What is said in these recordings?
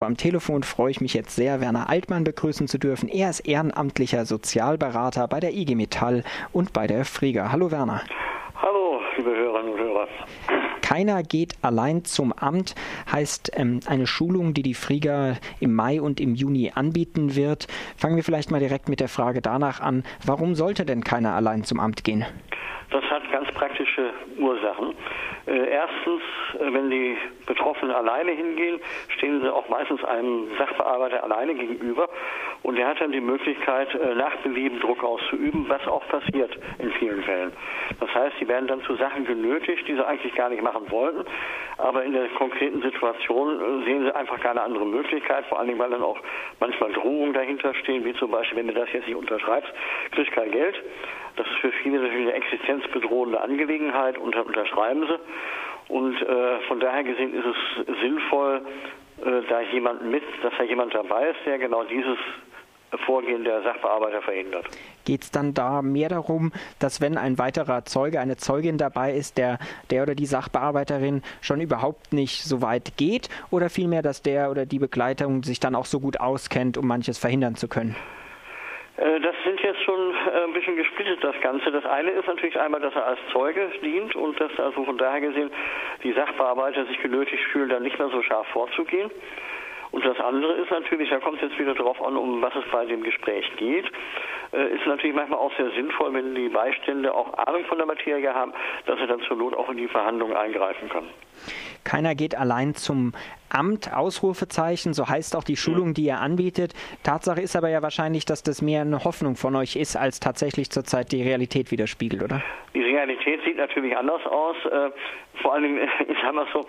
Am Telefon freue ich mich jetzt sehr, Werner Altmann begrüßen zu dürfen. Er ist ehrenamtlicher Sozialberater bei der IG Metall und bei der Frieger. Hallo Werner. Hallo, liebe Hörerinnen und Hörer. Keiner geht allein zum Amt heißt ähm, eine Schulung, die die Frieger im Mai und im Juni anbieten wird. Fangen wir vielleicht mal direkt mit der Frage danach an, warum sollte denn keiner allein zum Amt gehen? Das hat ganz praktische Ursachen. Äh, erstens, äh, wenn die Betroffenen alleine hingehen, stehen sie auch meistens einem Sachbearbeiter alleine gegenüber und der hat dann die Möglichkeit, äh, nach Belieben Druck auszuüben, was auch passiert in vielen Fällen. Das heißt, sie werden dann zu Sachen genötigt, die sie eigentlich gar nicht machen wollten, aber in der konkreten Situation sehen sie einfach keine andere Möglichkeit, vor allen Dingen, weil dann auch manchmal Drohungen dahinter stehen, wie zum Beispiel, wenn du das jetzt nicht unterschreibst, kriegst kein Geld. Das ist für viele natürlich eine existenzbedrohende Angelegenheit dann unterschreiben sie. Und äh, von daher gesehen ist es sinnvoll, äh, da jemand mit, dass da jemand dabei ist, der genau dieses Vorgehen der Sachbearbeiter verhindert. Geht es dann da mehr darum, dass wenn ein weiterer Zeuge, eine Zeugin dabei ist, der, der oder die Sachbearbeiterin schon überhaupt nicht so weit geht oder vielmehr, dass der oder die Begleitung sich dann auch so gut auskennt, um manches verhindern zu können? Äh, das sind jetzt schon äh, ein bisschen gesplittet, das Ganze. Das eine ist natürlich einmal, dass er als Zeuge dient und dass also von daher gesehen die Sachbearbeiter sich genötigt fühlen, dann nicht mehr so scharf vorzugehen. Und das andere ist natürlich, da kommt es jetzt wieder darauf an, um was es bei dem Gespräch geht, ist natürlich manchmal auch sehr sinnvoll, wenn die Beistände auch Ahnung von der Materie haben, dass er dann zur Not auch in die Verhandlungen eingreifen kann. Keiner geht allein zum Amt, Ausrufezeichen, so heißt auch die Schulung, die er anbietet. Tatsache ist aber ja wahrscheinlich, dass das mehr eine Hoffnung von euch ist, als tatsächlich zurzeit die Realität widerspiegelt, oder? Die Realität sieht natürlich anders aus. Äh, vor Dingen, ich sage mal so,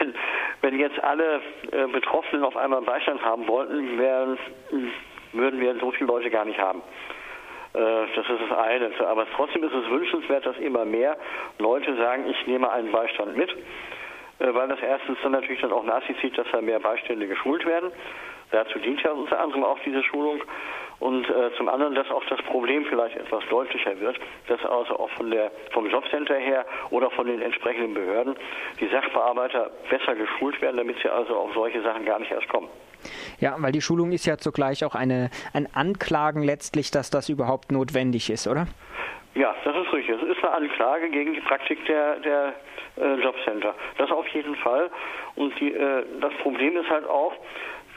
wenn, wenn jetzt alle äh, Betroffenen auf einmal Beistand haben wollten, wären, würden wir so viele Leute gar nicht haben. Äh, das ist das eine. Aber trotzdem ist es wünschenswert, dass immer mehr Leute sagen, ich nehme einen Beistand mit. Äh, weil das erstens dann natürlich dann auch nachzieht, dass da mehr Beistände geschult werden. Dazu dient ja unter anderem auch diese Schulung. Und äh, zum anderen, dass auch das Problem vielleicht etwas deutlicher wird, dass also auch von der, vom Jobcenter her oder von den entsprechenden Behörden die Sachbearbeiter besser geschult werden, damit sie also auf solche Sachen gar nicht erst kommen. Ja, weil die Schulung ist ja zugleich auch eine, ein Anklagen letztlich, dass das überhaupt notwendig ist, oder? Ja, das ist richtig. Es ist eine Anklage gegen die Praktik der, der äh, Jobcenter. Das auf jeden Fall. Und die, äh, das Problem ist halt auch,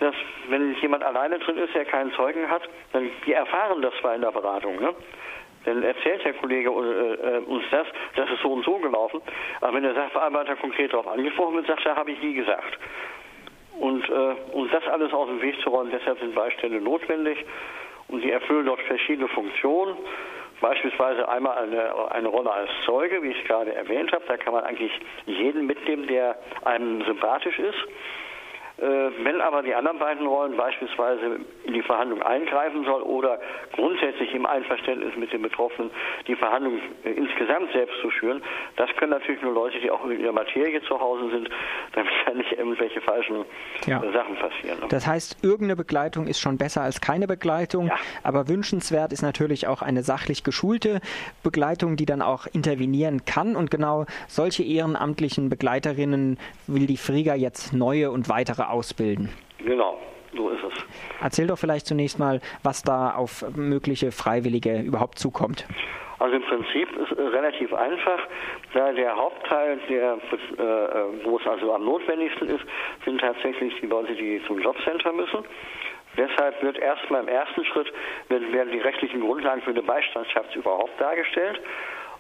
dass wenn jemand alleine drin ist, der keinen Zeugen hat, dann wir erfahren das zwar in der Beratung, ne? Dann erzählt der Kollege äh, äh, uns das, das ist so und so gelaufen. Aber wenn der Sachbearbeiter konkret darauf angesprochen wird, sagt er, habe ich nie gesagt. Und äh, um das alles aus dem Weg zu räumen, deshalb sind Beistände notwendig und sie erfüllen dort verschiedene Funktionen. Beispielsweise einmal eine, eine Rolle als Zeuge, wie ich gerade erwähnt habe. Da kann man eigentlich jeden mitnehmen, der einem sympathisch ist. Äh, wenn aber die anderen beiden Rollen beispielsweise in die Verhandlung eingreifen soll oder grundsätzlich im Einverständnis mit den Betroffenen die Verhandlung äh, insgesamt selbst zu führen, das können natürlich nur Leute, die auch in ihrer Materie zu Hause sind, damit da nicht irgendwelche falschen ja. Äh, Sachen passieren. Ne? Das heißt, irgendeine Begleitung ist schon besser als keine Begleitung, ja. aber wünschenswert ist natürlich auch eine sachlich geschulte Begleitung, die dann auch intervenieren kann und genau solche ehrenamtlichen Begleiterinnen will die Frieger jetzt neue und weitere ausbilden. Genau, so ist es. Erzähl doch vielleicht zunächst mal, was da auf mögliche Freiwillige überhaupt zukommt. Also im Prinzip ist es relativ einfach, da der Hauptteil, der, äh, wo es also am notwendigsten ist, sind tatsächlich die Leute, die zum Jobcenter müssen. Deshalb wird erstmal im ersten Schritt werden die rechtlichen Grundlagen für eine Beistandschaft überhaupt dargestellt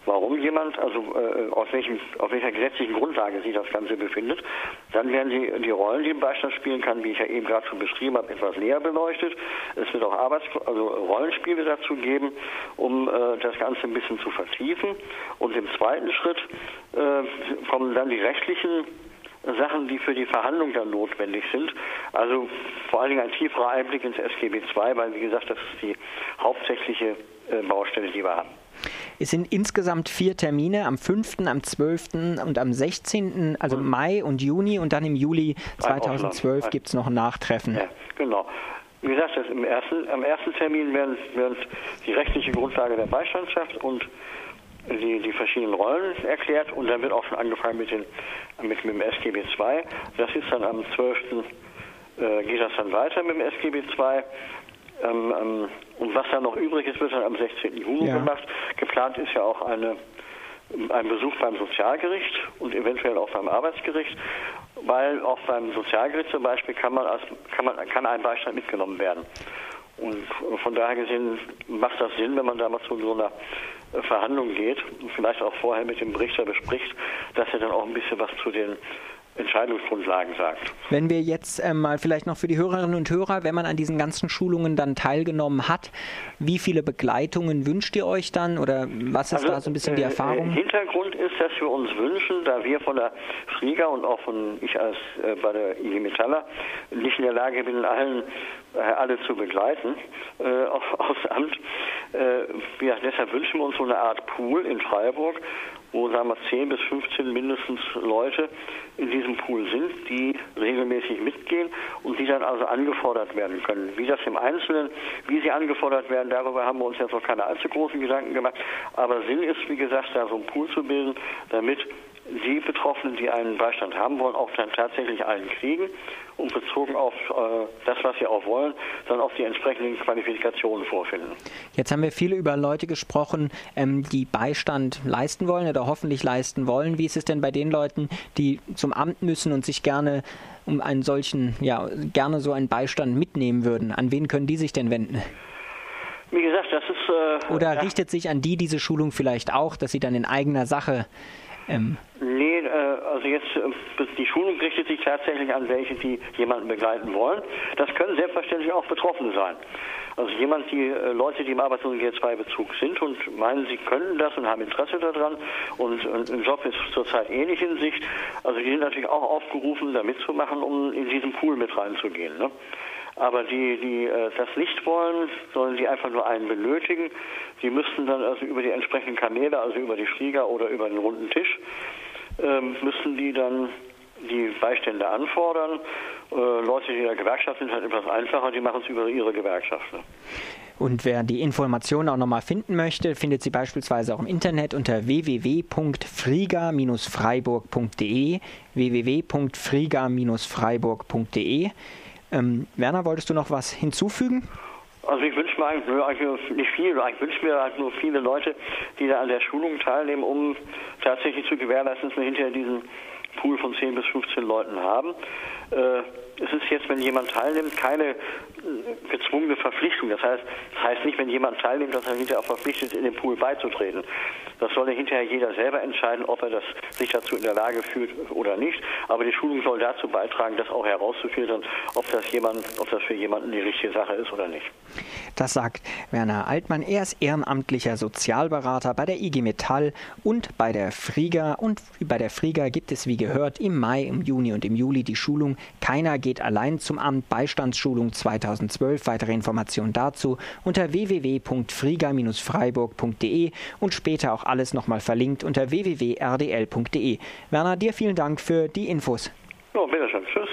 warum jemand, also äh, aus, welchem, auf welcher gesetzlichen Grundlage sich das Ganze befindet. Dann werden die, die Rollen, die ein Beistand spielen kann, wie ich ja eben gerade schon beschrieben habe, etwas näher beleuchtet. Es wird auch Arbeits also Rollenspiele dazu geben, um äh, das Ganze ein bisschen zu vertiefen. Und im zweiten Schritt äh, kommen dann die rechtlichen Sachen, die für die Verhandlung dann notwendig sind. Also vor allen Dingen ein tieferer Einblick ins SGB II, weil wie gesagt, das ist die hauptsächliche äh, Baustelle, die wir haben. Es sind insgesamt vier Termine am 5., am 12. und am 16., also mhm. Mai und Juni und dann im Juli 2012 gibt es noch ein Nachtreffen. Ja, genau. Wie gesagt, das im ersten, am ersten Termin werden, werden die rechtliche Grundlage der Beistandschaft und die, die verschiedenen Rollen erklärt und dann wird auch schon angefangen mit, den, mit, mit dem SGB II. Das ist dann am 12. äh, geht das dann weiter mit dem SGB II. Ähm, ähm, und was dann noch übrig ist, wird dann am 16. Juni ja. gemacht. Geplant ist ja auch eine, ein Besuch beim Sozialgericht und eventuell auch beim Arbeitsgericht, weil auch beim Sozialgericht zum Beispiel kann man als, kann man kann ein Beistand mitgenommen werden. Und von daher gesehen macht das Sinn, wenn man da mal zu so einer Verhandlung geht und vielleicht auch vorher mit dem Richter bespricht, dass er dann auch ein bisschen was zu den Entscheidungsgrundlagen sagt. Wenn wir jetzt äh, mal vielleicht noch für die Hörerinnen und Hörer, wenn man an diesen ganzen Schulungen dann teilgenommen hat, wie viele Begleitungen wünscht ihr euch dann oder was ist also, da so ein bisschen die äh, Erfahrung? Äh, Hintergrund ist, dass wir uns wünschen, da wir von der Flieger und auch von ich als äh, bei der IG Metaller nicht in der Lage bin, allen äh, alle zu begleiten äh, aufs Amt. Äh, ja, deshalb wünschen wir uns so eine Art Pool in Freiburg, wo sagen wir 10 bis 15 mindestens Leute in diesem Pool sind, die regelmäßig mitgehen und die dann also angefordert werden können. Wie das im Einzelnen, wie sie angefordert werden, darüber haben wir uns jetzt noch keine allzu großen Gedanken gemacht. Aber Sinn ist, wie gesagt, da so einen Pool zu bilden, damit die Betroffenen, die einen Beistand haben wollen, auch dann tatsächlich einen kriegen und bezogen auf äh, das, was sie auch wollen, dann auch die entsprechenden Qualifikationen vorfinden. Jetzt haben wir viele über Leute gesprochen, ähm, die Beistand leisten wollen oder hoffentlich leisten wollen. Wie ist es denn bei den Leuten, die zum Amt müssen und sich gerne um einen solchen, ja, gerne so einen Beistand mitnehmen würden? An wen können die sich denn wenden? Wie gesagt, das ist. Äh, Oder ja. richtet sich an die diese Schulung vielleicht auch, dass sie dann in eigener Sache ähm, nee, äh, also jetzt äh, die Schulung richtet sich tatsächlich an welche, die jemanden begleiten wollen. Das können selbstverständlich auch Betroffene sein. Also jemand, die äh, Leute, die im Arbeitslosen G2-Bezug sind und meinen, sie können das und haben Interesse daran und, ein Job ist zurzeit ähnlich in Sicht. Also die sind natürlich auch aufgerufen, da mitzumachen, um in diesen Pool mit reinzugehen. Ne? Aber die, die äh, das nicht wollen, sollen sie einfach nur einen benötigen. Sie müssten dann also über die entsprechenden Kanäle, also über die Flieger oder über den runden Tisch, ähm, müssen die dann die Beistände anfordern. Äh, Leute, die in der Gewerkschaft sind, halt etwas einfacher, die machen es über ihre Gewerkschaft. Ne? Und wer die Informationen auch nochmal finden möchte, findet sie beispielsweise auch im Internet unter www.friga-freiburg.de www.friga-freiburg.de ähm, Werner, wolltest du noch was hinzufügen? Also ich wünsche mir eigentlich nicht viel, ich wünsche mir halt nur viele Leute, die da an der Schulung teilnehmen, um tatsächlich zu gewährleisten, dass wir hinterher diesen Pool von 10 bis 15 Leuten haben. Äh, es ist jetzt, wenn jemand teilnimmt, keine äh, gezwungene Verpflichtung. Das heißt, das heißt nicht, wenn jemand teilnimmt, dass er hinterher auch verpflichtet ist, in den Pool beizutreten. Das soll hinterher jeder selber entscheiden, ob er das sich dazu in der Lage fühlt oder nicht. Aber die Schulung soll dazu beitragen, das auch herauszufiltern, ob das jemand, ob das für jemanden die richtige Sache ist oder nicht. Das sagt Werner Altmann. Er ist ehrenamtlicher Sozialberater bei der IG Metall und bei der Friga. Und bei der Friga gibt es, wie gehört, im Mai, im Juni und im Juli die Schulung Keiner geht allein zum Amt Beistandsschulung 2012. Weitere Informationen dazu unter www.friga-freiburg.de und später auch alles nochmal verlinkt unter www.rdl.de. Werner, dir vielen Dank für die Infos. Oh, bitteschön. Tschüss.